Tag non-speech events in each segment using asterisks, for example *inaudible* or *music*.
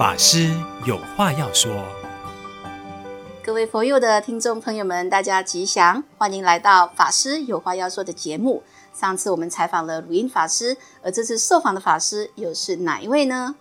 法师有话要说，各位佛友的听众朋友们，大家吉祥，欢迎来到法师有话要说的节目。上次我们采访了鲁音法师，而这次受访的法师又是哪一位呢？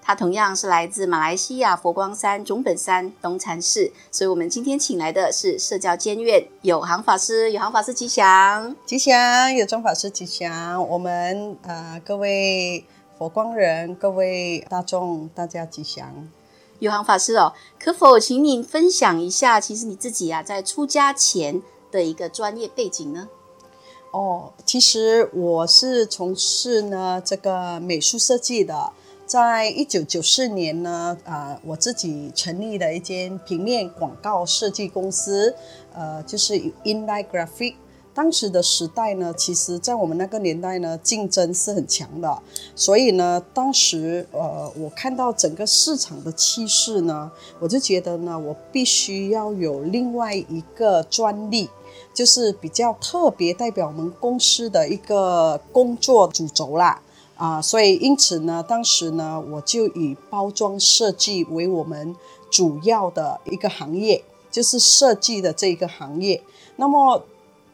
他同样是来自马来西亚佛光山总本山东禅寺，所以我们今天请来的是社教监院有行法师，有行法师吉祥，吉祥，有中法师吉祥，我们呃各位。佛光人，各位大众，大家吉祥。有行法师哦，可否请您分享一下，其实你自己啊，在出家前的一个专业背景呢？哦，其实我是从事呢这个美术设计的，在一九九四年呢，啊、呃，我自己成立了一间平面广告设计公司，呃，就是 Inline Graphic。当时的时代呢，其实，在我们那个年代呢，竞争是很强的。所以呢，当时呃，我看到整个市场的趋势呢，我就觉得呢，我必须要有另外一个专利，就是比较特别代表我们公司的一个工作主轴啦。啊、所以因此呢，当时呢，我就以包装设计为我们主要的一个行业，就是设计的这一个行业。那么。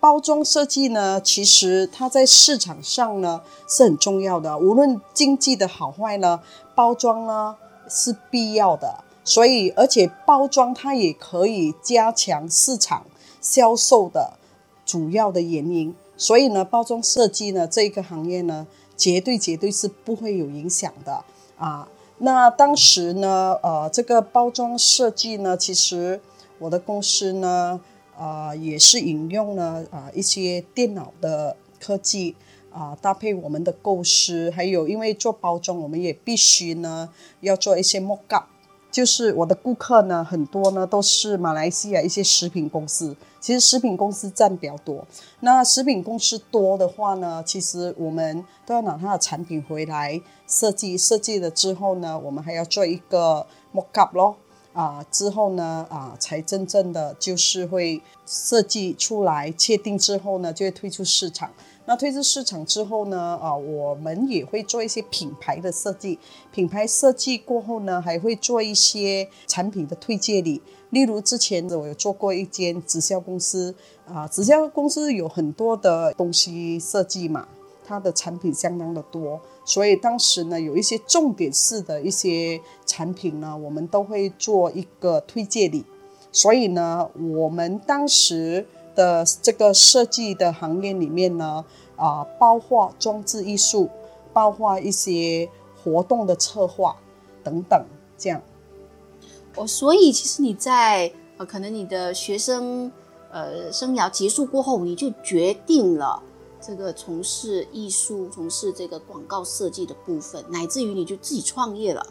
包装设计呢，其实它在市场上呢是很重要的。无论经济的好坏呢，包装呢是必要的。所以，而且包装它也可以加强市场销售的主要的原因。所以呢，包装设计呢这个行业呢，绝对绝对是不会有影响的啊。那当时呢，呃，这个包装设计呢，其实我的公司呢。啊、也是引用了啊、一些电脑的科技啊、搭配我们的构思，还有因为做包装，我们也必须呢要做一些 mock up。就是我的顾客呢，很多呢都是马来西亚一些食品公司，其实食品公司占比较多。那食品公司多的话呢，其实我们都要拿它的产品回来设计，设计了之后呢，我们还要做一个 mock up 咯。啊，之后呢，啊，才真正的就是会设计出来，确定之后呢，就会推出市场。那推出市场之后呢，啊，我们也会做一些品牌的设计。品牌设计过后呢，还会做一些产品的推介礼。例如之前我有做过一间直销公司，啊，直销公司有很多的东西设计嘛。它的产品相当的多，所以当时呢，有一些重点式的一些产品呢，我们都会做一个推介礼。所以呢，我们当时的这个设计的行业里面呢，啊，包括装置艺术，包括一些活动的策划等等，这样。哦，所以其实你在呃，可能你的学生呃生涯结束过后，你就决定了。这个从事艺术、从事这个广告设计的部分，乃至于你就自己创业了。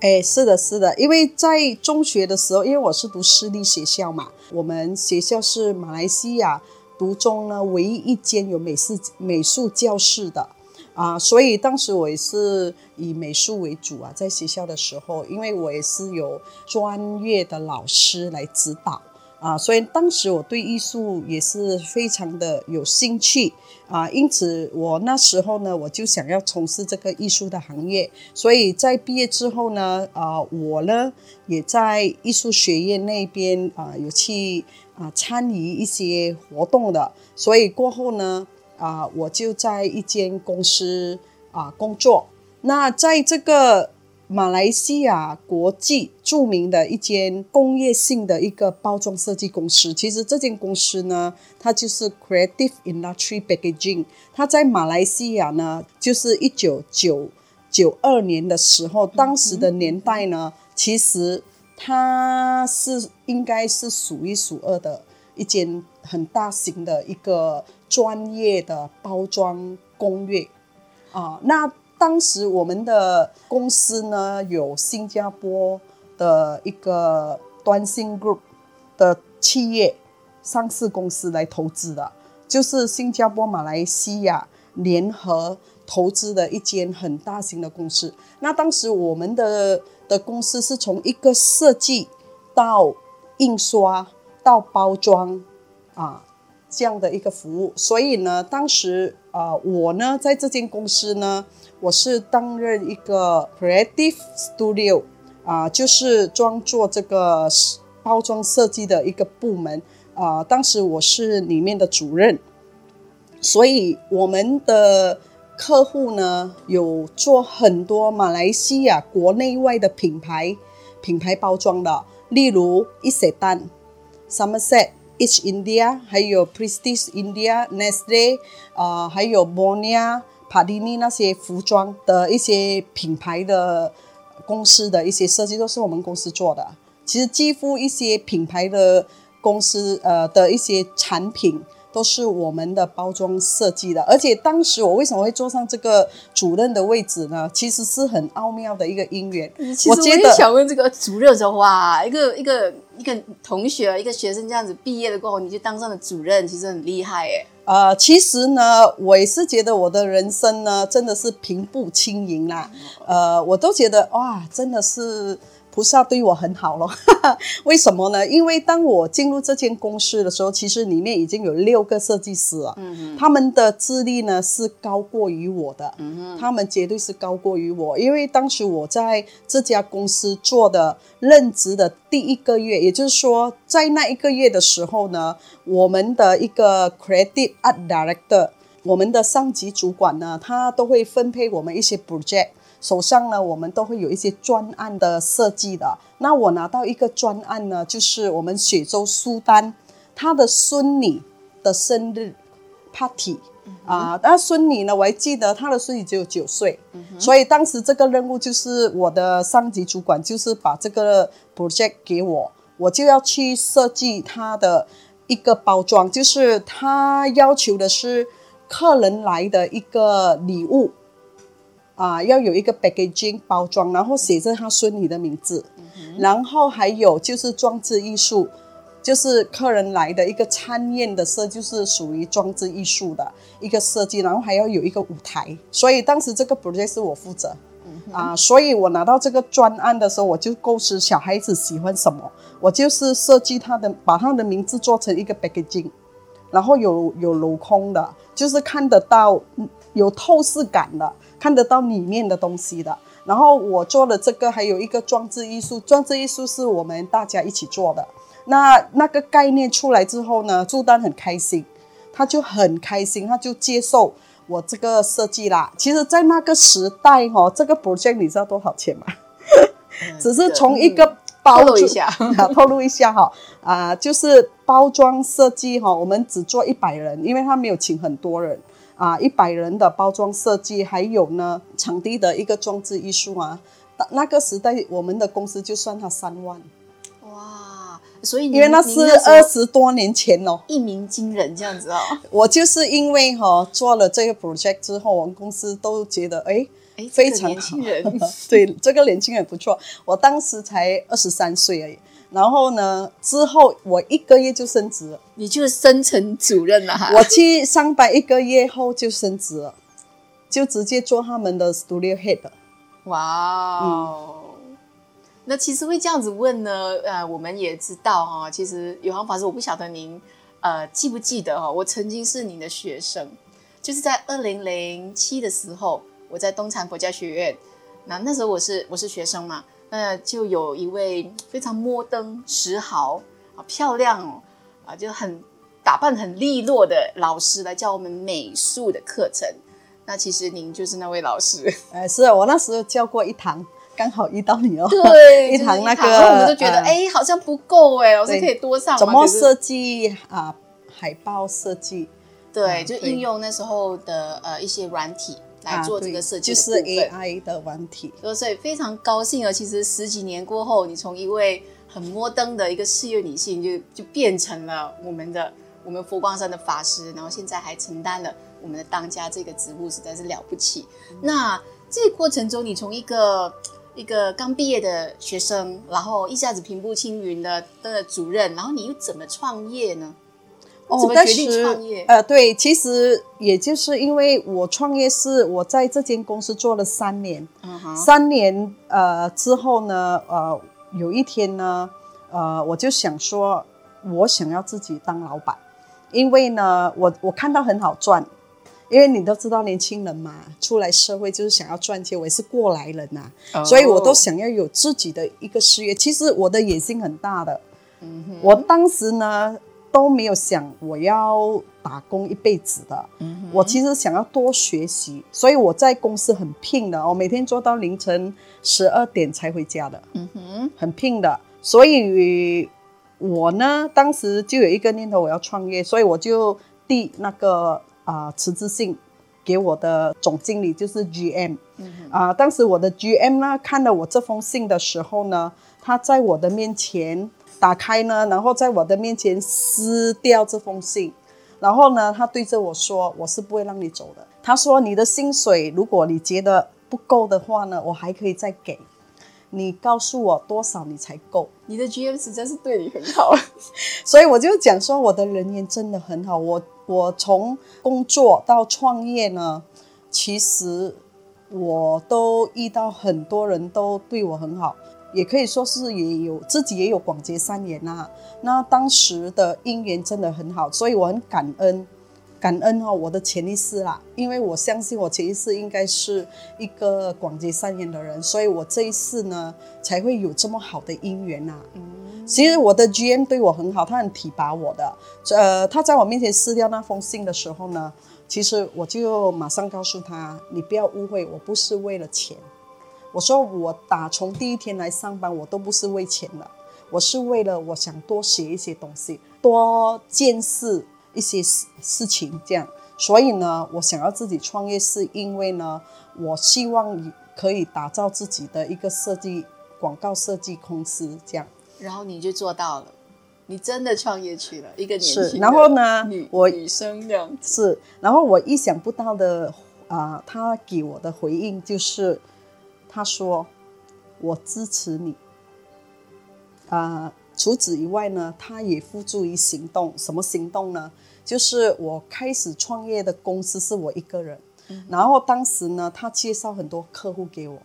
哎，是的，是的，因为在中学的时候，因为我是读私立学校嘛，我们学校是马来西亚独中呢唯一一间有美术美术教室的啊，所以当时我也是以美术为主啊，在学校的时候，因为我也是有专业的老师来指导。啊，所以当时我对艺术也是非常的有兴趣啊，因此我那时候呢，我就想要从事这个艺术的行业。所以在毕业之后呢，啊，我呢也在艺术学院那边啊有去啊参与一些活动的。所以过后呢，啊，我就在一间公司啊工作。那在这个。马来西亚国际著名的一间工业性的一个包装设计公司，其实这间公司呢，它就是 Creative Industry Packaging。它在马来西亚呢，就是一九九九二年的时候，当时的年代呢，其实它是应该是数一数二的一间很大型的一个专业的包装工业啊，那。当时我们的公司呢，有新加坡的一个端新 Group 的企业上市公司来投资的，就是新加坡、马来西亚联合投资的一间很大型的公司。那当时我们的的公司是从一个设计到印刷到包装啊这样的一个服务，所以呢，当时、呃，我呢在这间公司呢。我是担任一个 creative studio 啊、就是专做这个包装设计的一个部门啊、当时我是里面的主任，所以我们的客户呢有做很多马来西亚国内外的品牌品牌包装的，例如伊势丹、Somerset。Each India，还有 Prestige India、Nestle，呃，还有 Bonia、Pardini 那些服装的一些品牌的公司的一些设计都是我们公司做的。其实几乎一些品牌的公司呃的一些产品。都是我们的包装设计的，而且当时我为什么会坐上这个主任的位置呢？其实是很奥妙的一个因缘。其实我也想问这个主任的话，一个一个一个同学，一个学生这样子毕业了过后，你就当上了主任，其实很厉害哎。呃，其实呢，我也是觉得我的人生呢，真的是平步青云啦。呃，我都觉得哇，真的是。菩萨对我很好咯，*laughs* 为什么呢？因为当我进入这间公司的时候，其实里面已经有六个设计师了，嗯，他们的资历呢是高过于我的，嗯，他们绝对是高过于我，因为当时我在这家公司做的任职的第一个月，也就是说，在那一个月的时候呢，我们的一个 Creative Art Director，我们的上级主管呢，他都会分配我们一些 project。手上呢，我们都会有一些专案的设计的。那我拿到一个专案呢，就是我们雪州苏丹他的孙女的生日 party 啊、呃。那孙女呢，我还记得她的孙女只有九岁，所以当时这个任务就是我的上级主管就是把这个 project 给我，我就要去设计他的一个包装，就是他要求的是客人来的一个礼物。啊，要有一个 packaging 包装，然后写着他孙女的名字，然后还有就是装置艺术，就是客人来的一个餐宴的设计，就是属于装置艺术的一个设计，然后还要有一个舞台，所以当时这个 project 是我负责，啊，所以我拿到这个专案的时候，我就构思小孩子喜欢什么，我就是设计他的，把他的名字做成一个 packaging，然后有有镂空的，就是看得到有透视感的。看得到里面的东西的，然后我做的这个，还有一个装置艺术，装置艺术是我们大家一起做的。那那个概念出来之后呢，朱丹很开心，他就很开心，他就接受我这个设计啦。其实，在那个时代哈、哦，这个 project 你知道多少钱吗？嗯、只是从一个包装、嗯、透露一下，*laughs* 透露一下哈啊，就是包装设计哈，我们只做一百人，因为他没有请很多人。啊，一百人的包装设计，还有呢，场地的一个装置艺术啊。那个时代，我们的公司就算他三万。哇，所以因为那是二十多年前哦，一鸣惊人这样子哦。我就是因为哈、哦、做了这个 project 之后，我们公司都觉得哎哎非常好。这个、年轻人 *laughs* 对这个年轻人不错。我当时才二十三岁而已。然后呢，之后我一个月就升职了，你就升成主任了哈。我去上班一个月后就升职了，就直接做他们的 studio head。哇哦、嗯，那其实会这样子问呢？呃，我们也知道哈，其实有航法师，我不晓得您呃记不记得哈，我曾经是您的学生，就是在二零零七的时候，我在东禅佛教学院，那那时候我是我是学生嘛。那就有一位非常摩登、时髦、啊漂亮哦，啊就很打扮很利落的老师来教我们美术的课程。那其实您就是那位老师。*laughs* 哎，是啊，我那时候教过一堂，刚好遇到你哦。对，*laughs* 一堂那个，我们都觉得哎、呃，好像不够哎，老师可以多上。怎么设计啊？海报设计？对，就应用那时候的呃一些软体。来做这个设计、啊、就是 AI 的软体，所以非常高兴啊！其实十几年过后，你从一位很摩登的一个事业女性就，就就变成了我们的我们佛光山的法师，然后现在还承担了我们的当家这个职务，实在是了不起。嗯、那这个过程中，你从一个一个刚毕业的学生，然后一下子平步青云的的主任，然后你又怎么创业呢？哦，但是呃，对，其实也就是因为我创业是我在这间公司做了三年，嗯，三年呃之后呢，呃，有一天呢，呃，我就想说，我想要自己当老板，因为呢，我我看到很好赚，因为你都知道年轻人嘛，出来社会就是想要赚钱，我也是过来人呐、啊，oh. 所以我都想要有自己的一个事业。其实我的野心很大的，我当时呢都没有想我要打工一辈子的，嗯，我其实想要多学习，所以我在公司很拼的，我每天做到凌晨十二点才回家的，嗯哼，很拼的，所以我呢当时就有一个念头，我要创业，所以我就递那个。啊，辞职信给我的总经理就是 GM，啊，当时我的 GM 呢看了我这封信的时候呢，他在我的面前打开呢，然后在我的面前撕掉这封信，然后呢，他对着我说：“我是不会让你走的。”他说：“你的薪水如果你觉得不够的话呢，我还可以再给。你告诉我多少你才够？”你的 GM 实在是对你很好，*laughs* 所以我就讲说我的人缘真的很好，我。我从工作到创业呢，其实我都遇到很多人都对我很好，也可以说是也有自己也有广结善缘呐。那当时的姻缘真的很好，所以我很感恩，感恩哈我的潜意识啦，因为我相信我潜意识应该是一个广结善缘的人，所以我这一次呢才会有这么好的姻缘呐。嗯。其实我的 GM 对我很好，他很提拔我的。呃，他在我面前撕掉那封信的时候呢，其实我就马上告诉他：“你不要误会，我不是为了钱。我说我打从第一天来上班，我都不是为钱的，我是为了我想多学一些东西，多见识一些事事情，这样。所以呢，我想要自己创业，是因为呢，我希望可以打造自己的一个设计广告设计公司，这样。”然后你就做到了，你真的创业去了，一个年轻然后呢，女我女生这样是，然后我意想不到的啊、呃，他给我的回应就是，他说我支持你。啊、呃，除此以外呢，他也付诸于行动，什么行动呢？就是我开始创业的公司是我一个人，嗯、然后当时呢，他介绍很多客户给我，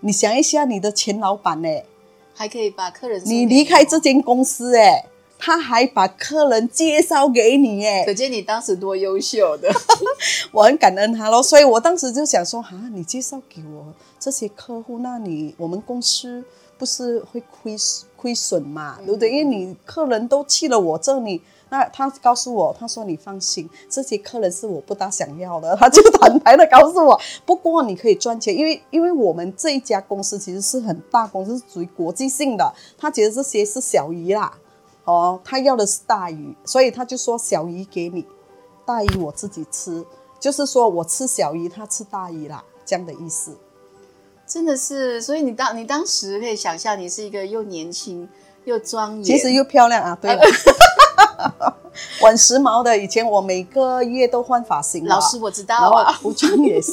你想一下，你的前老板呢？还可以把客人你离开这间公司哎，他还把客人介绍给你哎，可见你当时多优秀的，*laughs* 我很感恩他喽。所以我当时就想说啊，你介绍给我这些客户，那你我们公司不是会亏亏损嘛，对不对？因为你客人都去了我这里。那他告诉我，他说你放心，这些客人是我不大想要的。*laughs* 他就坦白的告诉我，不过你可以赚钱，因为因为我们这一家公司其实是很大公司，是属于国际性的。他觉得这些是小鱼啦，哦，他要的是大鱼，所以他就说小鱼给你，大鱼我自己吃，就是说我吃小鱼，他吃大鱼啦，这样的意思。真的是，所以你当你当时可以想象，你是一个又年轻又庄严，其实又漂亮啊，对了。*laughs* 我很时髦的，以前我每个月都换发型。老师，我知道啊，服装也是。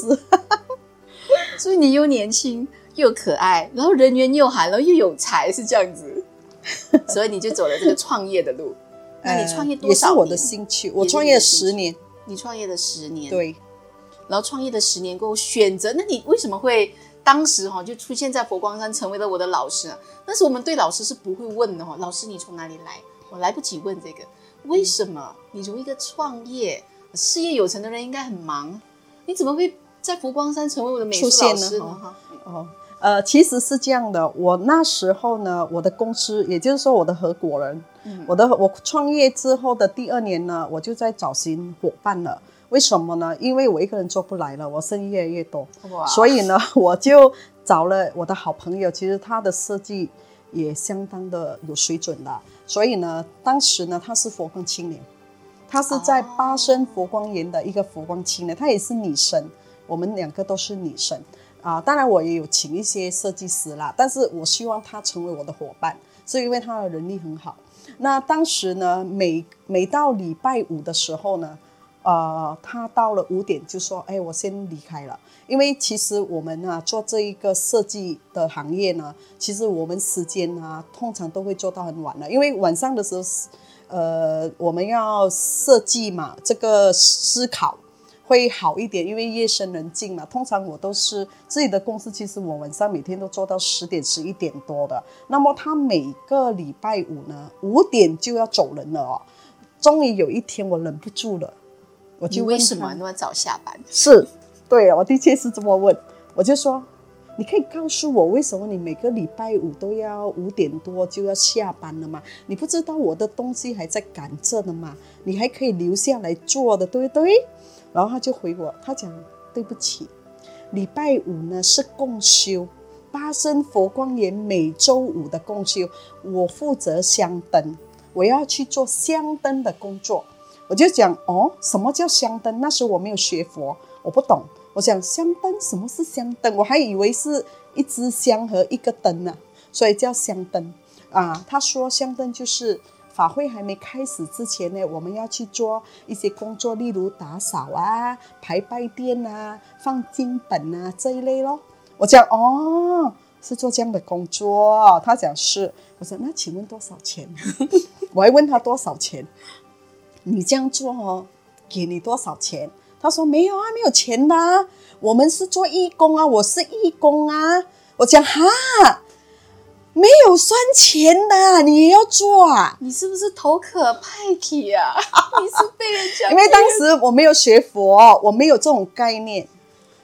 *laughs* 所以你又年轻又可爱，然后人缘又好，然后又有才，是这样子。*laughs* 所以你就走了这个创业的路。那你创业多少年？也是我的兴趣。我创业十年。你创业的十年。对。然后创业的十年过后选择，那你为什么会当时哈就出现在佛光山，成为了我的老师啊？但是我们对老师是不会问的哈，老师你从哪里来？我来不及问这个，为什么你从一个创业事业有成的人应该很忙，你怎么会在佛光山成为我的美术老师呢？哦，哦，呃，其实是这样的，我那时候呢，我的公司，也就是说我的合伙人，嗯、我的我创业之后的第二年呢，我就在找寻伙伴了。为什么呢？因为我一个人做不来了，我生意越来越多，所以呢，*laughs* 我就找了我的好朋友，其实他的设计也相当的有水准的。所以呢，当时呢，他是佛光青年，他是在巴生佛光岩的一个佛光青年，她也是女神，我们两个都是女神啊。当然，我也有请一些设计师啦，但是我希望他成为我的伙伴，是因为他的能力很好。那当时呢，每每到礼拜五的时候呢。呃，他到了五点就说：“哎，我先离开了，因为其实我们呢做这一个设计的行业呢，其实我们时间啊通常都会做到很晚的，因为晚上的时候，呃，我们要设计嘛，这个思考会好一点，因为夜深人静嘛。通常我都是自己的公司，其实我晚上每天都做到十点十一点多的。那么他每个礼拜五呢五点就要走人了哦。终于有一天我忍不住了。”我就为什么那么早下班？是，对，我的确是这么问。我就说，你可以告诉我为什么你每个礼拜五都要五点多就要下班了吗？你不知道我的东西还在赶着呢吗？你还可以留下来做的，对不对？然后他就回我，他讲对不起，礼拜五呢是共修。巴生佛光园每周五的共修，我负责香灯，我要去做香灯的工作。我就讲哦，什么叫香灯？那时候我没有学佛，我不懂。我想香灯，什么是香灯？我还以为是一支香和一个灯呢，所以叫香灯啊。他说香灯就是法会还没开始之前呢，我们要去做一些工作，例如打扫啊、排拜殿啊、放经本啊这一类咯。我讲哦，是做这样的工作。他讲是，我说那请问多少钱？*laughs* 我还问他多少钱？你这样做哦，给你多少钱？他说没有啊，没有钱的。我们是做义工啊，我是义工啊。我讲哈，没有酸钱的，你也要做啊？你是不是头可派体啊？*laughs* 你是被人家？因为当时我没有学佛，我没有这种概念。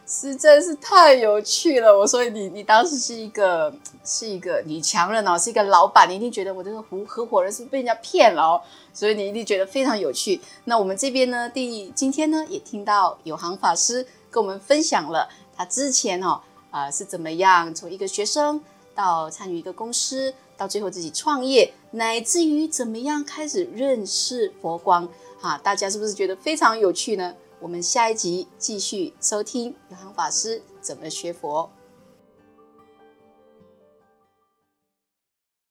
实在是太有趣了，我所以你你当时是一个是一个女强人哦，是一个老板，你一定觉得我这个合合伙人是不是被人家骗了哦，所以你一定觉得非常有趣。那我们这边呢，第今天呢也听到有行法师跟我们分享了他之前哦啊、呃、是怎么样从一个学生到参与一个公司，到最后自己创业，乃至于怎么样开始认识佛光啊，大家是不是觉得非常有趣呢？我们下一集继续收听有航法师怎么学佛。